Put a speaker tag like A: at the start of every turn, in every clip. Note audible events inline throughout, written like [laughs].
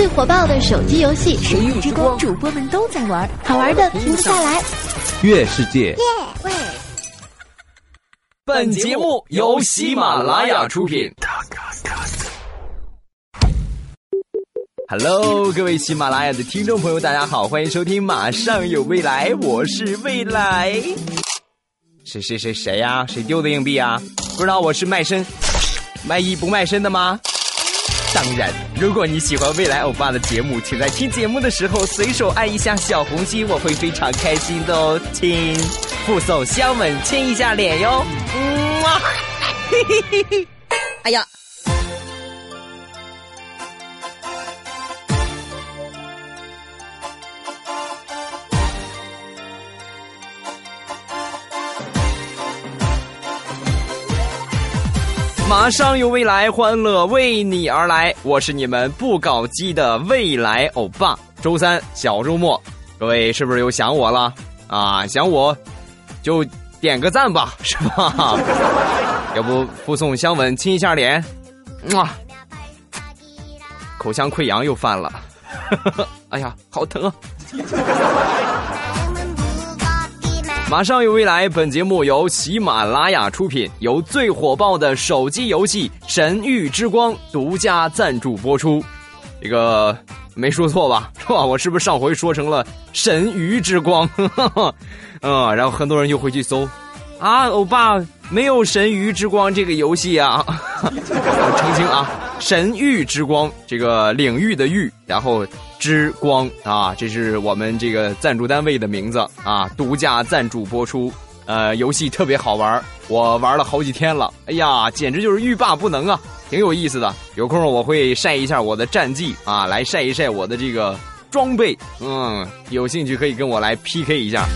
A: 最火爆的手机游戏《
B: 神域之光》，主播们都在玩，
A: 好玩的停不下来。
C: 月世界。
D: 本节目由喜马拉雅出品。Hello，各位喜马拉雅的听众朋友，大家好，欢迎收听《马上有未来》，我是未来。谁谁谁谁呀？谁丢的硬币啊？不知道我是卖身卖艺不卖身的吗？当然，如果你喜欢未来欧巴的节目，请在听节目的时候随手按一下小红心，我会非常开心的哦。亲，附送香吻，亲一下脸哟。嗯啊，嘿嘿嘿嘿，哎呀。马上有未来，欢乐为你而来。我是你们不搞基的未来欧巴。周三小周末，各位是不是又想我了啊？想我，就点个赞吧，是吧？[laughs] 要不附送香吻，亲一下脸，哇！口腔溃疡又犯了，[laughs] 哎呀，好疼啊！马上有未来，本节目由喜马拉雅出品，由最火爆的手机游戏《神域之光》独家赞助播出。这个没说错吧？是吧？我是不是上回说成了《神鱼之光》？[laughs] 嗯，然后很多人就回去搜，啊，欧巴没有《神鱼之光》这个游戏啊！[laughs] 我澄清啊，《神域之光》这个领域的域，然后。之光啊，这是我们这个赞助单位的名字啊，独家赞助播出。呃，游戏特别好玩，我玩了好几天了。哎呀，简直就是欲罢不能啊，挺有意思的。有空我会晒一下我的战绩啊，来晒一晒我的这个装备。嗯，有兴趣可以跟我来 PK 一下。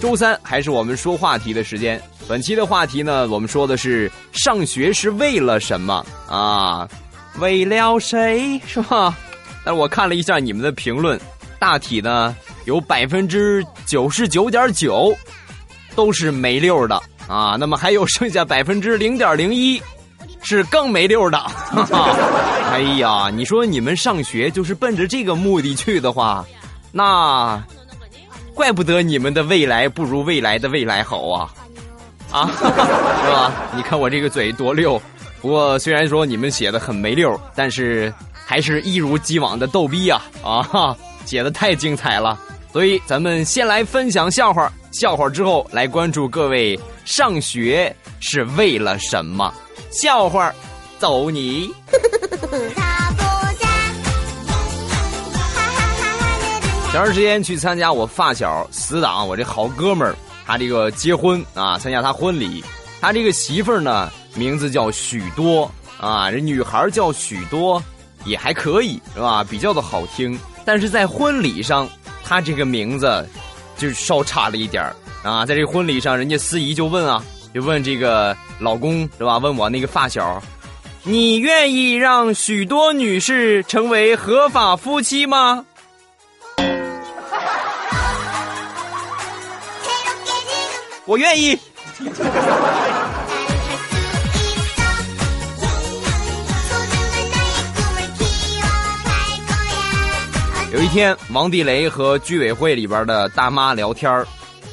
D: 周三还是我们说话题的时间。本期的话题呢，我们说的是上学是为了什么啊？为了谁是吧？但是我看了一下你们的评论，大体呢有百分之九十九点九都是没溜的啊，那么还有剩下百分之零点零一是更没溜的。[laughs] 哎呀，你说你们上学就是奔着这个目的去的话，那怪不得你们的未来不如未来的未来好啊啊，是吧？你看我这个嘴多溜，不过虽然说你们写的很没溜，但是。还是一如既往的逗逼呀！啊，写的太精彩了，所以咱们先来分享笑话，笑话之后来关注各位上学是为了什么？笑话，走你！[laughs] 前段时间去参加我发小死党，我这好哥们儿，他这个结婚啊，参加他婚礼，他这个媳妇儿呢，名字叫许多啊，这女孩叫许多。也还可以是吧？比较的好听，但是在婚礼上，他这个名字就稍差了一点儿啊。在这个婚礼上，人家司仪就问啊，就问这个老公是吧？问我那个发小，你愿意让许多女士成为合法夫妻吗？[laughs] 我愿意。[laughs] 有一天，王地雷和居委会里边的大妈聊天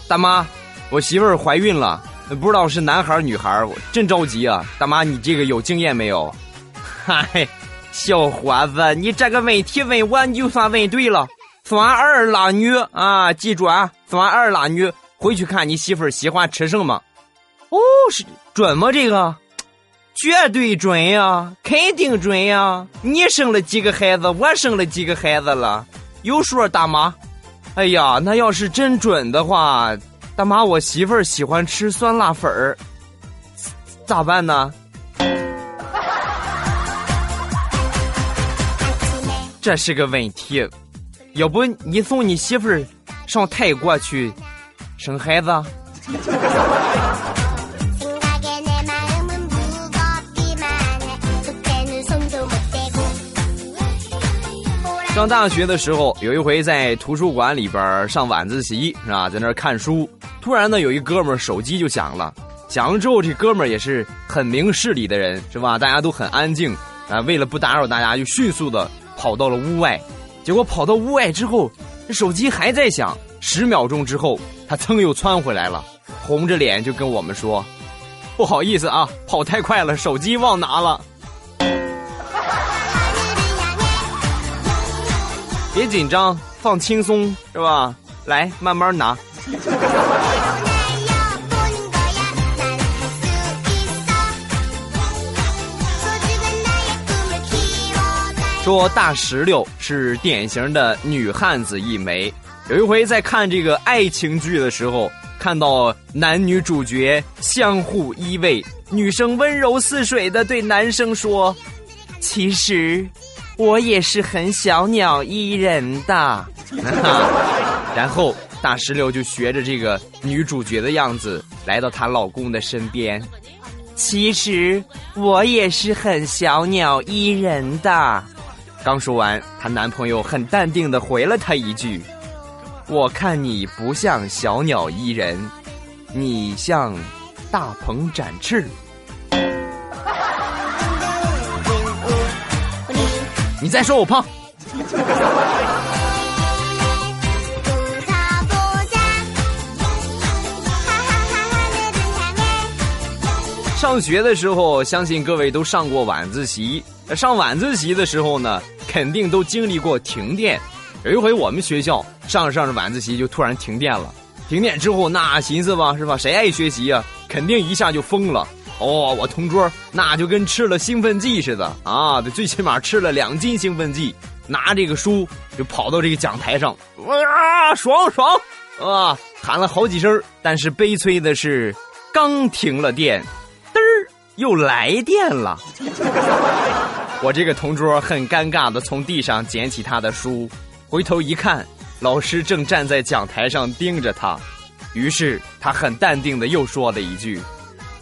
D: 大妈，我媳妇儿怀孕了，不知道是男孩女孩我真着急啊！大妈，你这个有经验没有？[laughs] 嗨，小伙子，你这个问题问我，你就算问对了。算儿拉女啊，记住啊，算儿拉女，回去看你媳妇儿喜欢吃什么。哦，是准吗？这个？绝对准呀，肯定准呀！你生了几个孩子，我生了几个孩子了，有数，大妈。哎呀，那要是真准的话，大妈，我媳妇儿喜欢吃酸辣粉儿，咋办呢？这是个问题，要不你送你媳妇儿上泰国去生孩子？上大学的时候，有一回在图书馆里边上晚自习，是吧？在那儿看书，突然呢，有一哥们儿手机就响了。响了之后，这哥们儿也是很明事理的人，是吧？大家都很安静啊。为了不打扰大家，就迅速的跑到了屋外。结果跑到屋外之后，这手机还在响。十秒钟之后，他噌又窜回来了，红着脸就跟我们说：“不好意思啊，跑太快了，手机忘拿了。”别紧张，放轻松，是吧？来，慢慢拿。说大石榴是典型的女汉子一枚。有一回在看这个爱情剧的时候，看到男女主角相互依偎，女生温柔似水的对男生说：“其实我也是很小鸟依人的。[laughs] ”然后大石榴就学着这个女主角的样子来到她老公的身边。其实我也是很小鸟依人的。刚说完，她男朋友很淡定的回了她一句：“我看你不像小鸟依人，你像大鹏展翅。”你再说我胖。上学的时候，相信各位都上过晚自习。上晚自习的时候呢，肯定都经历过停电。有一回我们学校上着上着晚自习就突然停电了。停电之后那寻思吧，是吧？谁爱学习啊？肯定一下就疯了。哦，我同桌那就跟吃了兴奋剂似的啊！最起码吃了两斤兴奋剂，拿这个书就跑到这个讲台上，哇，爽爽啊！喊了好几声。但是悲催的是，刚停了电。嘚又来电了，[laughs] 我这个同桌很尴尬的从地上捡起他的书，回头一看，老师正站在讲台上盯着他，于是他很淡定的又说了一句：“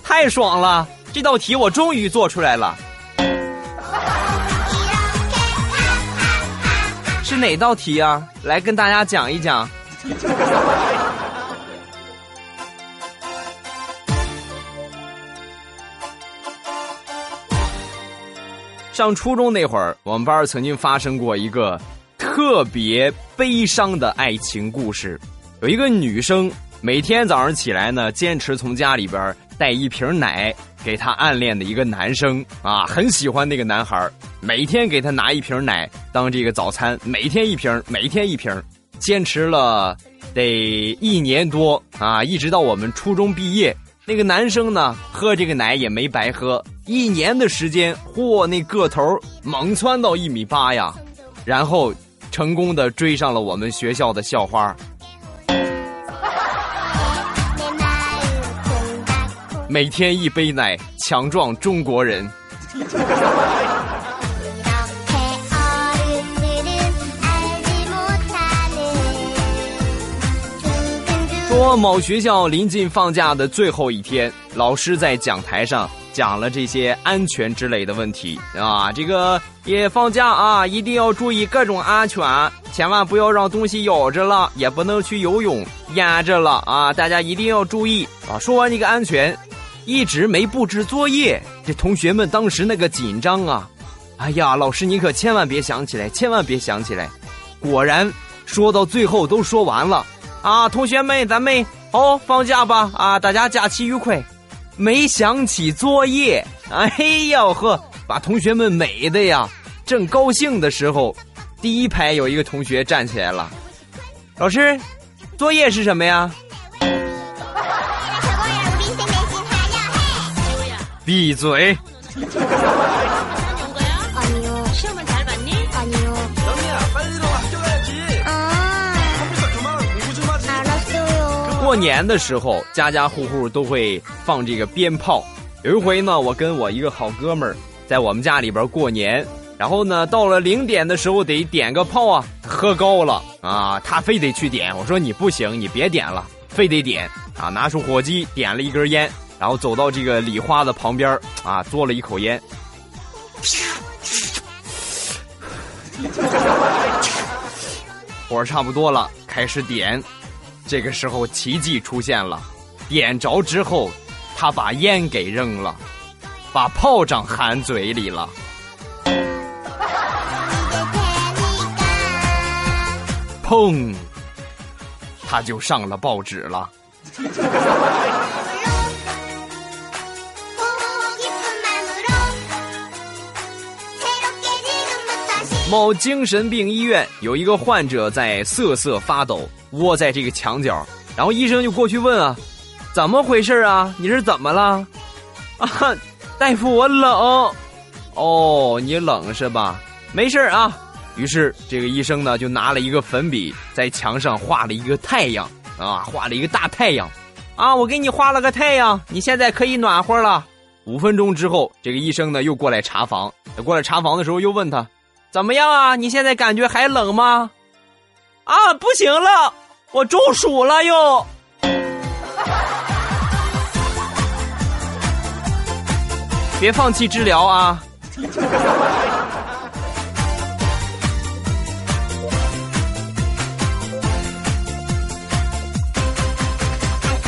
D: 太爽了，这道题我终于做出来了。”是哪道题啊？来跟大家讲一讲。上初中那会儿，我们班曾经发生过一个特别悲伤的爱情故事。有一个女生每天早上起来呢，坚持从家里边带一瓶奶给她暗恋的一个男生啊，很喜欢那个男孩每天给他拿一瓶奶当这个早餐，每天一瓶，每天一瓶，坚持了得一年多啊，一直到我们初中毕业。那个男生呢，喝这个奶也没白喝，一年的时间，嚯，那个头猛窜到一米八呀，然后成功的追上了我们学校的校花。每天一杯奶，强壮中国人。说某学校临近放假的最后一天，老师在讲台上讲了这些安全之类的问题啊。这个也放假啊，一定要注意各种安全，千万不要让东西咬着了，也不能去游泳淹着了啊！大家一定要注意啊！说完这个安全，一直没布置作业，这同学们当时那个紧张啊！哎呀，老师你可千万别想起来，千万别想起来。果然，说到最后都说完了。啊，同学们，咱们好放假吧！啊，大家假期愉快。没想起作业，哎呀呵，把同学们美的呀！正高兴的时候，第一排有一个同学站起来了。老师，作业是什么呀？闭嘴！过年的时候，家家户户都会放这个鞭炮。有一回呢，我跟我一个好哥们儿在我们家里边过年，然后呢，到了零点的时候得点个炮啊，喝高了。啊，他非得去点。我说你不行，你别点了，非得点。啊，拿出火机点了一根烟，然后走到这个礼花的旁边啊，嘬了一口烟，火差不多了，开始点。这个时候，奇迹出现了，点着之后，他把烟给扔了，把炮仗含嘴里了。砰，他就上了报纸了。某精神病医院有一个患者在瑟瑟发抖，窝在这个墙角，然后医生就过去问啊：“怎么回事啊？你是怎么了？”啊，大夫，我冷。哦，你冷是吧？没事啊。于是这个医生呢，就拿了一个粉笔在墙上画了一个太阳啊，画了一个大太阳。啊，我给你画了个太阳，你现在可以暖和了。五分钟之后，这个医生呢又过来查房，过来查房的时候又问他。怎么样啊？你现在感觉还冷吗？啊，不行了，我中暑了又。[laughs] 别放弃治疗啊！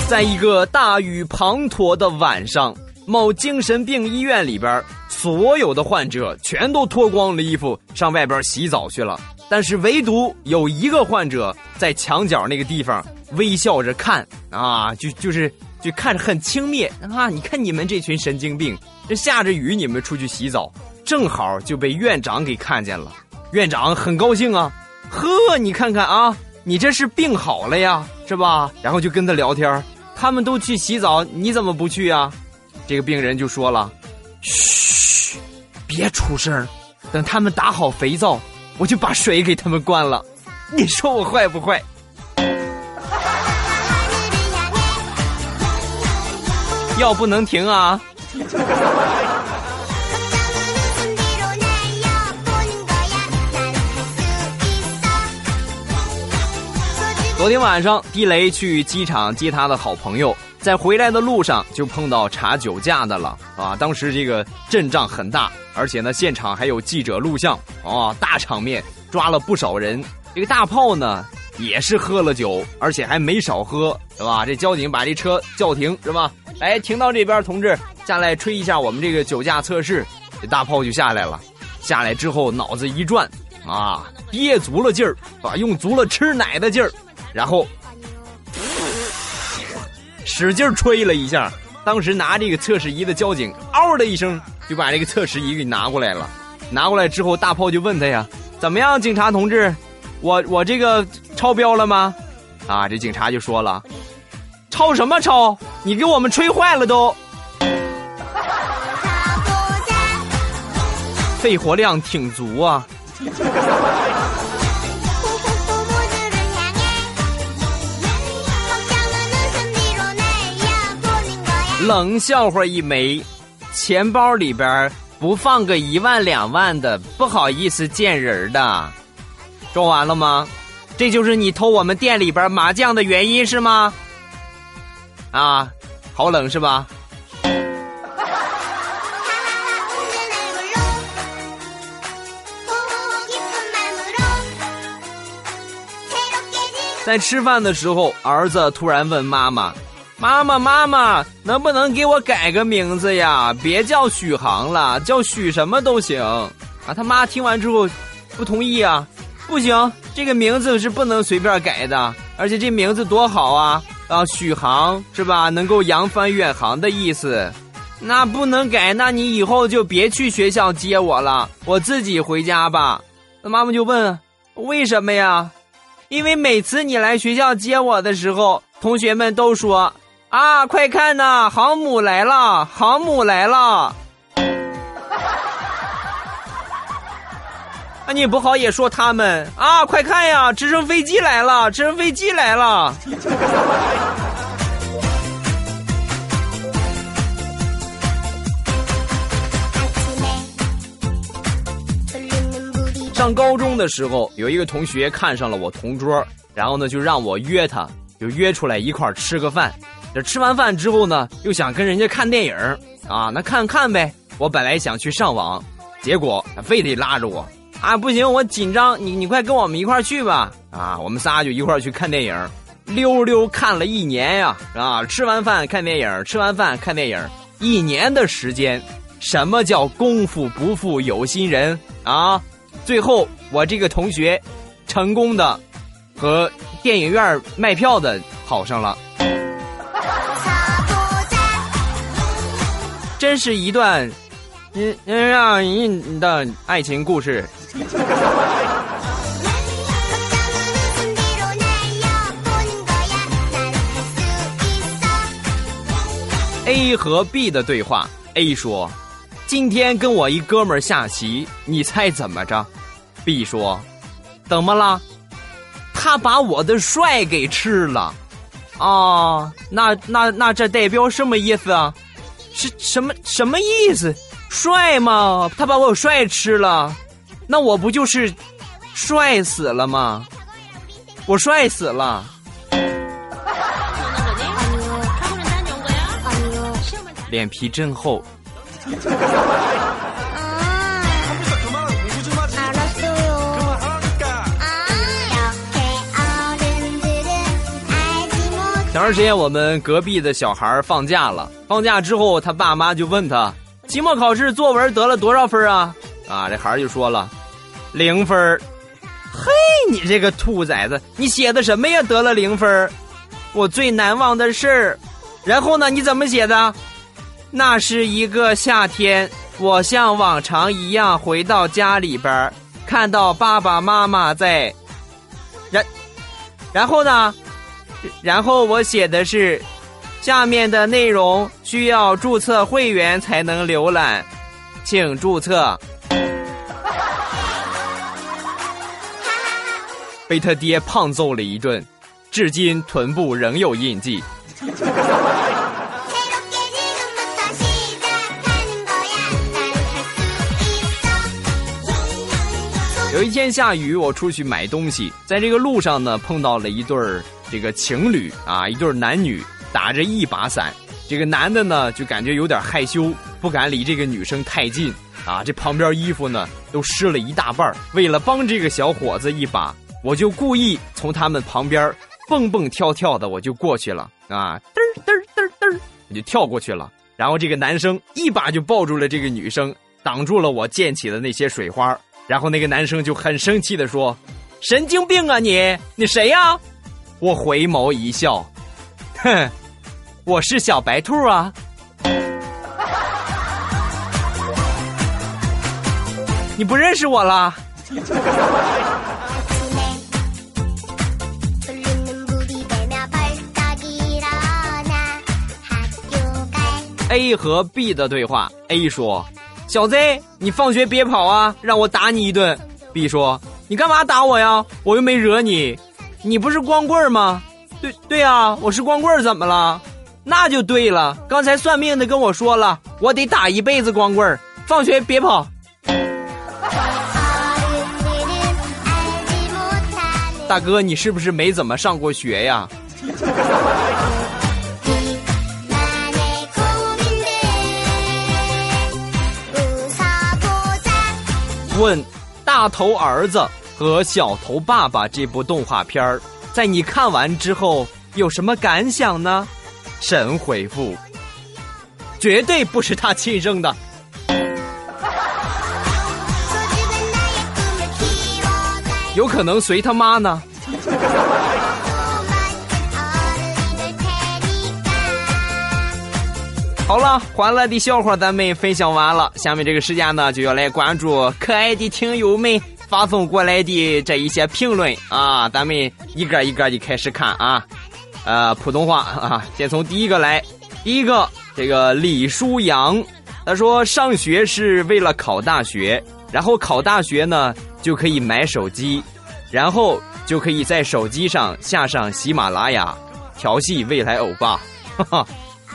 D: 在一个大雨滂沱的晚上，某精神病医院里边。所有的患者全都脱光了衣服上外边洗澡去了，但是唯独有一个患者在墙角那个地方微笑着看啊，就就是就看着很轻蔑啊！你看你们这群神经病，这下着雨你们出去洗澡，正好就被院长给看见了。院长很高兴啊，呵，你看看啊，你这是病好了呀，是吧？然后就跟他聊天，他们都去洗澡，你怎么不去呀？这个病人就说了，嘘。别出声等他们打好肥皂，我就把水给他们关了。你说我坏不坏？药不能停啊！昨天晚上，地雷去机场接他的好朋友。在回来的路上就碰到查酒驾的了啊！当时这个阵仗很大，而且呢，现场还有记者录像啊，大场面，抓了不少人。这个大炮呢也是喝了酒，而且还没少喝，是吧？这交警把这车叫停，是吧？哎，停到这边，同志下来吹一下我们这个酒驾测试。这大炮就下来了，下来之后脑子一转啊，憋足了劲儿，啊，用足了吃奶的劲儿，然后。使劲吹了一下，当时拿这个测试仪的交警嗷的一声就把这个测试仪给拿过来了。拿过来之后，大炮就问他呀：“怎么样，警察同志，我我这个超标了吗？”啊，这警察就说了：“超什么超？你给我们吹坏了都。[laughs] ”肺活量挺足啊。[laughs] 冷笑话一枚，钱包里边不放个一万两万的，不好意思见人的。说完了吗？这就是你偷我们店里边麻将的原因是吗？啊，好冷是吧？在吃饭的时候，儿子突然问妈妈。妈妈，妈妈，能不能给我改个名字呀？别叫许航了，叫许什么都行。啊，他妈听完之后，不同意啊，不行，这个名字是不能随便改的。而且这名字多好啊，啊，许航是吧？能够扬帆远航的意思。那不能改，那你以后就别去学校接我了，我自己回家吧。那妈妈就问，为什么呀？因为每次你来学校接我的时候，同学们都说。啊！快看呐，航母来了，航母来了！[laughs] 啊，你不好也说他们啊！快看呀，直升飞机来了，直升飞机来了！上高中的时候，有一个同学看上了我同桌，然后呢，就让我约他，就约出来一块吃个饭。这吃完饭之后呢，又想跟人家看电影啊，那看看呗。我本来想去上网，结果他非得拉着我啊，不行，我紧张，你你快跟我们一块去吧啊！我们仨就一块去看电影，溜溜看了一年呀啊！吃完饭看电影，吃完饭看电影，一年的时间，什么叫功夫不负有心人啊？最后我这个同学，成功的和电影院卖票的好上了。真是一段嗯让人的爱情故事。A 和 B 的对话：A 说：“今天跟我一哥们儿下棋，你猜怎么着？”B 说：“怎么了？他把我的帅给吃了。”啊，那那那这代表什么意思啊？是什么什么意思？帅吗？他把我帅吃了，那我不就是帅死了吗？我帅死了。脸皮真厚。前段时间我们隔壁的小孩放假了，放假之后他爸妈就问他，期末考试作文得了多少分啊？啊，这孩就说了，零分嘿，你这个兔崽子，你写的什么呀？得了零分我最难忘的事儿。然后呢？你怎么写的？那是一个夏天，我像往常一样回到家里边看到爸爸妈妈在，然，然后呢？然后我写的是，下面的内容需要注册会员才能浏览，请注册。[laughs] 被他爹胖揍了一顿，至今臀部仍有印记。[laughs] 有一天下雨，我出去买东西，在这个路上呢，碰到了一对儿这个情侣啊，一对男女打着一把伞。这个男的呢，就感觉有点害羞，不敢离这个女生太近啊。这旁边衣服呢都湿了一大半为了帮这个小伙子一把，我就故意从他们旁边蹦蹦跳跳的，我就过去了啊，嘚儿嘚儿嘚儿嘚儿，我就跳过去了。然后这个男生一把就抱住了这个女生，挡住了我溅起的那些水花。然后那个男生就很生气的说：“神经病啊你！你谁呀？”我回眸一笑，哼，我是小白兔啊。你不认识我啦？A 和 B 的对话，A 说。小 Z，你放学别跑啊，让我打你一顿。B 说：“你干嘛打我呀？我又没惹你，你不是光棍吗？”对对啊，我是光棍，怎么了？那就对了。刚才算命的跟我说了，我得打一辈子光棍。放学别跑。大哥，你是不是没怎么上过学呀？问《大头儿子和小头爸爸》这部动画片儿，在你看完之后有什么感想呢？神回复：绝对不是他亲生的。有可能随他妈呢。好了，欢乐的笑话咱们分享完了，下面这个时间呢就要来关注可爱的听友们发送过来的这一些评论啊，咱们一个一个的开始看啊。呃，普通话啊，先从第一个来，第一个这个李书阳，他说上学是为了考大学，然后考大学呢就可以买手机，然后就可以在手机上下上喜马拉雅调戏未来欧巴，哈哈。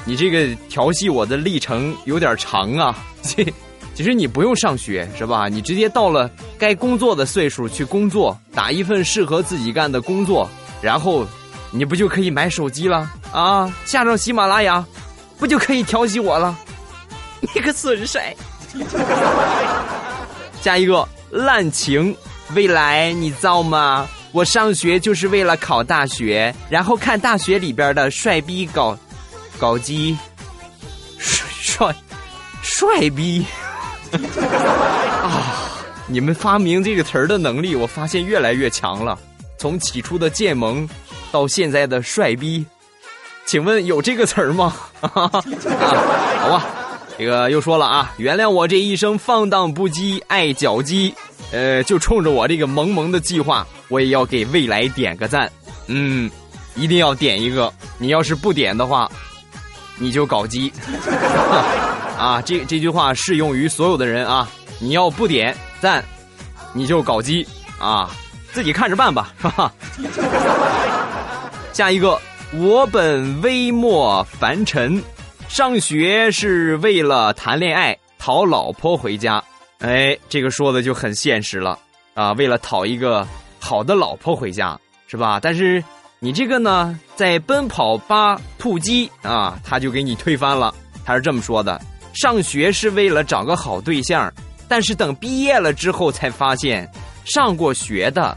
D: 你这个调戏我的历程有点长啊，[laughs] 其实你不用上学是吧？你直接到了该工作的岁数去工作，打一份适合自己干的工作，然后你不就可以买手机了啊？下上喜马拉雅，不就可以调戏我了？你个损帅！[laughs] 下一个滥情，未来你造吗？我上学就是为了考大学，然后看大学里边的帅逼搞。搞基，帅帅帅逼 [laughs] 啊！你们发明这个词儿的能力，我发现越来越强了。从起初的贱萌，到现在的帅逼，请问有这个词儿吗？[laughs] 啊，好吧，这个又说了啊，原谅我这一生放荡不羁，爱脚鸡，呃，就冲着我这个萌萌的计划，我也要给未来点个赞，嗯，一定要点一个，你要是不点的话，你就搞基，[laughs] 啊，这这句话适用于所有的人啊，你要不点赞，你就搞基啊。自己看着办吧，是吧？下一个，我本微末凡尘，上学是为了谈恋爱，讨老婆回家。哎，这个说的就很现实了啊！为了讨一个好的老婆回家，是吧？但是你这个呢，在奔跑吧突击啊，他就给你推翻了。他是这么说的：上学是为了找个好对象，但是等毕业了之后才发现。上过学的，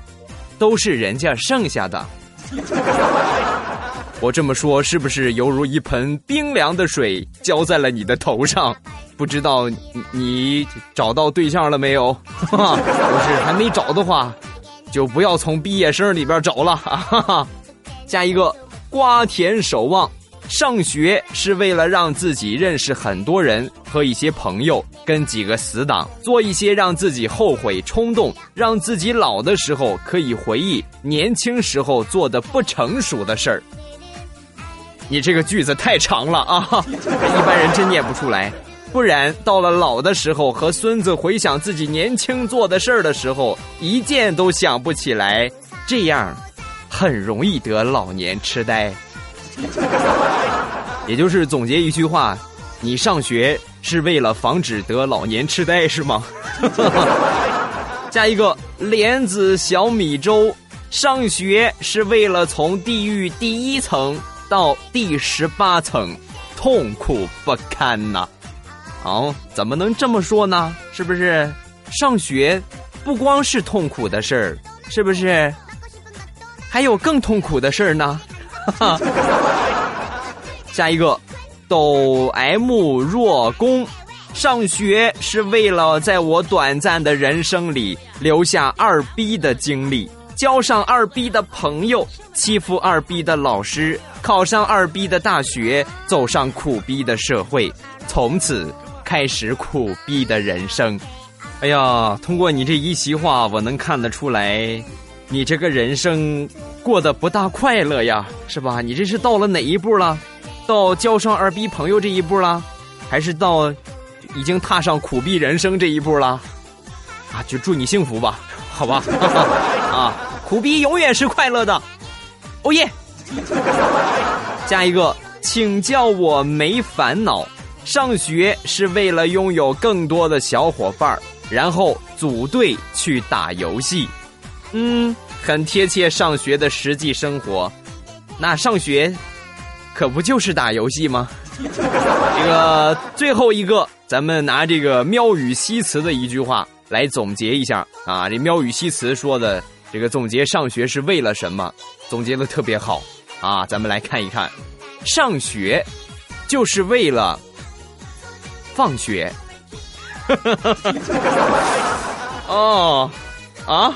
D: 都是人家剩下的。[laughs] 我这么说是不是犹如一盆冰凉的水浇在了你的头上？不知道你找到对象了没有？[laughs] 不是还没找的话，就不要从毕业生里边找了。下一个，瓜田守望。上学是为了让自己认识很多人和一些朋友，跟几个死党做一些让自己后悔、冲动，让自己老的时候可以回忆年轻时候做的不成熟的事儿。你这个句子太长了啊，[laughs] 一般人真念不出来。不然到了老的时候和孙子回想自己年轻做的事儿的时候，一件都想不起来，这样很容易得老年痴呆。[laughs] 也就是总结一句话，你上学是为了防止得老年痴呆是吗？[laughs] 下一个莲子小米粥，上学是为了从地狱第一层到第十八层，痛苦不堪呐！哦，怎么能这么说呢？是不是？上学不光是痛苦的事儿，是不是？还有更痛苦的事儿呢？[laughs] 下一个，抖 M 若弓，上学是为了在我短暂的人生里留下二逼的经历，交上二逼的朋友，欺负二逼的老师，考上二逼的大学，走上苦逼的社会，从此开始苦逼的人生。哎呀，通过你这一席话，我能看得出来，你这个人生。过得不大快乐呀，是吧？你这是到了哪一步了？到交上二逼朋友这一步了，还是到已经踏上苦逼人生这一步了？啊，就祝你幸福吧，好吧？[laughs] 啊，苦逼永远是快乐的，欧耶！下一个，请叫我没烦恼。上学是为了拥有更多的小伙伴然后组队去打游戏。嗯。很贴切上学的实际生活，那上学可不就是打游戏吗？[laughs] 这个最后一个，咱们拿这个喵语西辞的一句话来总结一下啊。这喵语西辞说的这个总结上学是为了什么？总结的特别好啊。咱们来看一看，上学就是为了放学。[laughs] 哦，啊。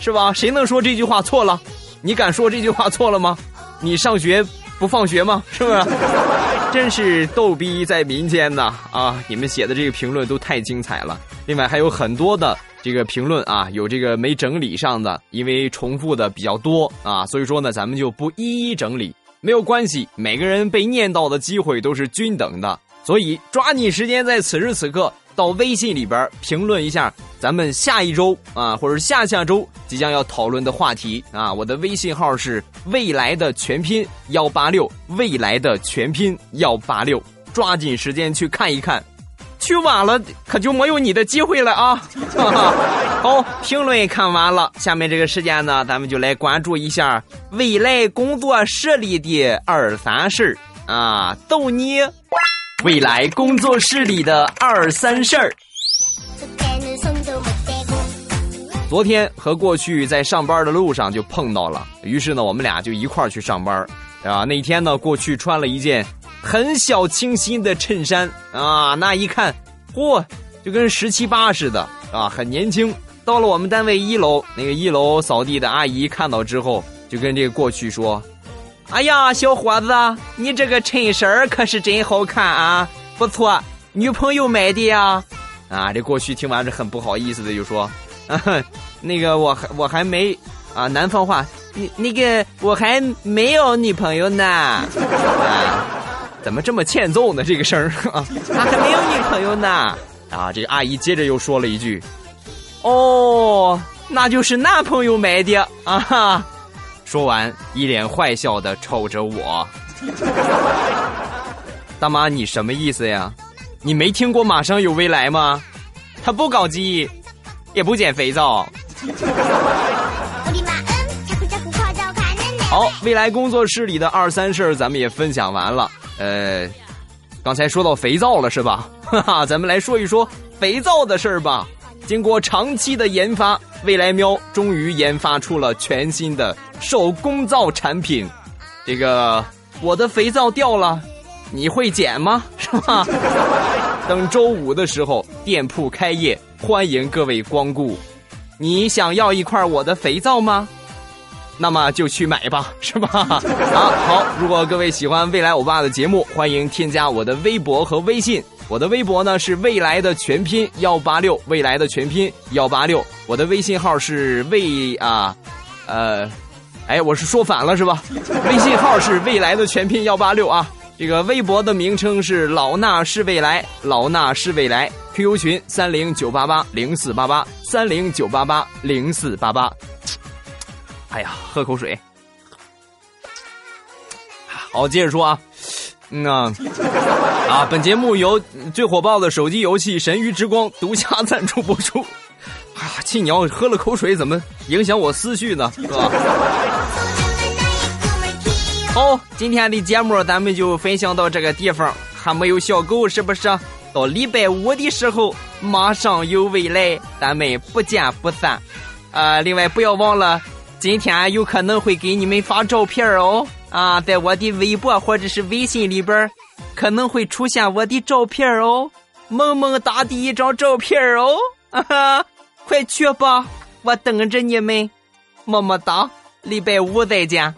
D: 是吧？谁能说这句话错了？你敢说这句话错了吗？你上学不放学吗？是不是？[laughs] 真是逗逼在民间呐！啊，你们写的这个评论都太精彩了。另外还有很多的这个评论啊，有这个没整理上的，因为重复的比较多啊，所以说呢，咱们就不一一整理。没有关系，每个人被念到的机会都是均等的，所以抓紧时间在此时此刻。到微信里边评论一下，咱们下一周啊，或者下下周即将要讨论的话题啊。我的微信号是未来的全拼幺八六，未来的全拼幺八六，抓紧时间去看一看，去晚了可就没有你的机会了啊！[laughs] 好，评论看完了，下面这个时间呢，咱们就来关注一下未来工作室里的二三事啊，逗你。未来工作室里的二三事儿。昨天和过去在上班的路上就碰到了，于是呢，我们俩就一块儿去上班啊。那天呢，过去穿了一件很小清新的衬衫啊，那一看，嚯，就跟十七八似的啊，很年轻。到了我们单位一楼，那个一楼扫地的阿姨看到之后，就跟这个过去说：“哎呀，小伙子，你这个衬衫可是真好看啊，不错，女朋友买的呀。”啊，这过去听完是很不好意思的，就说：“ [laughs] 那个我还我还没啊，南方话，你那个我还没有女朋友呢。”啊，怎么这么欠揍呢？这个声儿 [laughs] 啊，还没有女朋友呢。啊，这个阿姨接着又说了一句。哦，那就是男朋友买的啊！哈哈！说完，一脸坏笑的瞅着我。[laughs] 大妈，你什么意思呀？你没听过马上有未来吗？他不搞基，也不捡肥皂。好，未来工作室里的二三事儿咱们也分享完了。呃，刚才说到肥皂了是吧？[laughs] 哈哈，咱们来说一说肥皂的事儿吧。经过长期的研发，未来喵终于研发出了全新的手工皂产品。这个我的肥皂掉了，你会捡吗？[laughs] 是吧？等周五的时候店铺开业，欢迎各位光顾。你想要一块我的肥皂吗？那么就去买吧，是吧？啊，好。如果各位喜欢未来欧巴的节目，欢迎添加我的微博和微信。我的微博呢是未来的全拼幺八六，未来的全拼幺八六。我的微信号是未啊，呃，哎，我是说反了是吧？微信号是未来的全拼幺八六啊。这个微博的名称是老衲是未来，老衲是未来。QQ 群三零九八八零四八八三零九八八零四八八。哎呀，喝口水。好，接着说啊。嗯呐，啊，本节目由最火爆的手机游戏《神域之光》独家赞助播出。啊，气鸟喝了口水，怎么影响我思绪呢？是吧？好，今天的节目咱们就分享到这个地方。还没有小狗是不是？到礼拜五的时候，马上有未来，咱们不见不散。啊，另外不要忘了，今天有可能会给你们发照片哦。啊，在我的微博或者是微信里边，可能会出现我的照片哦，萌萌哒的一张照片哦，哈哈，快去吧，我等着你们，么么哒，礼拜五再见。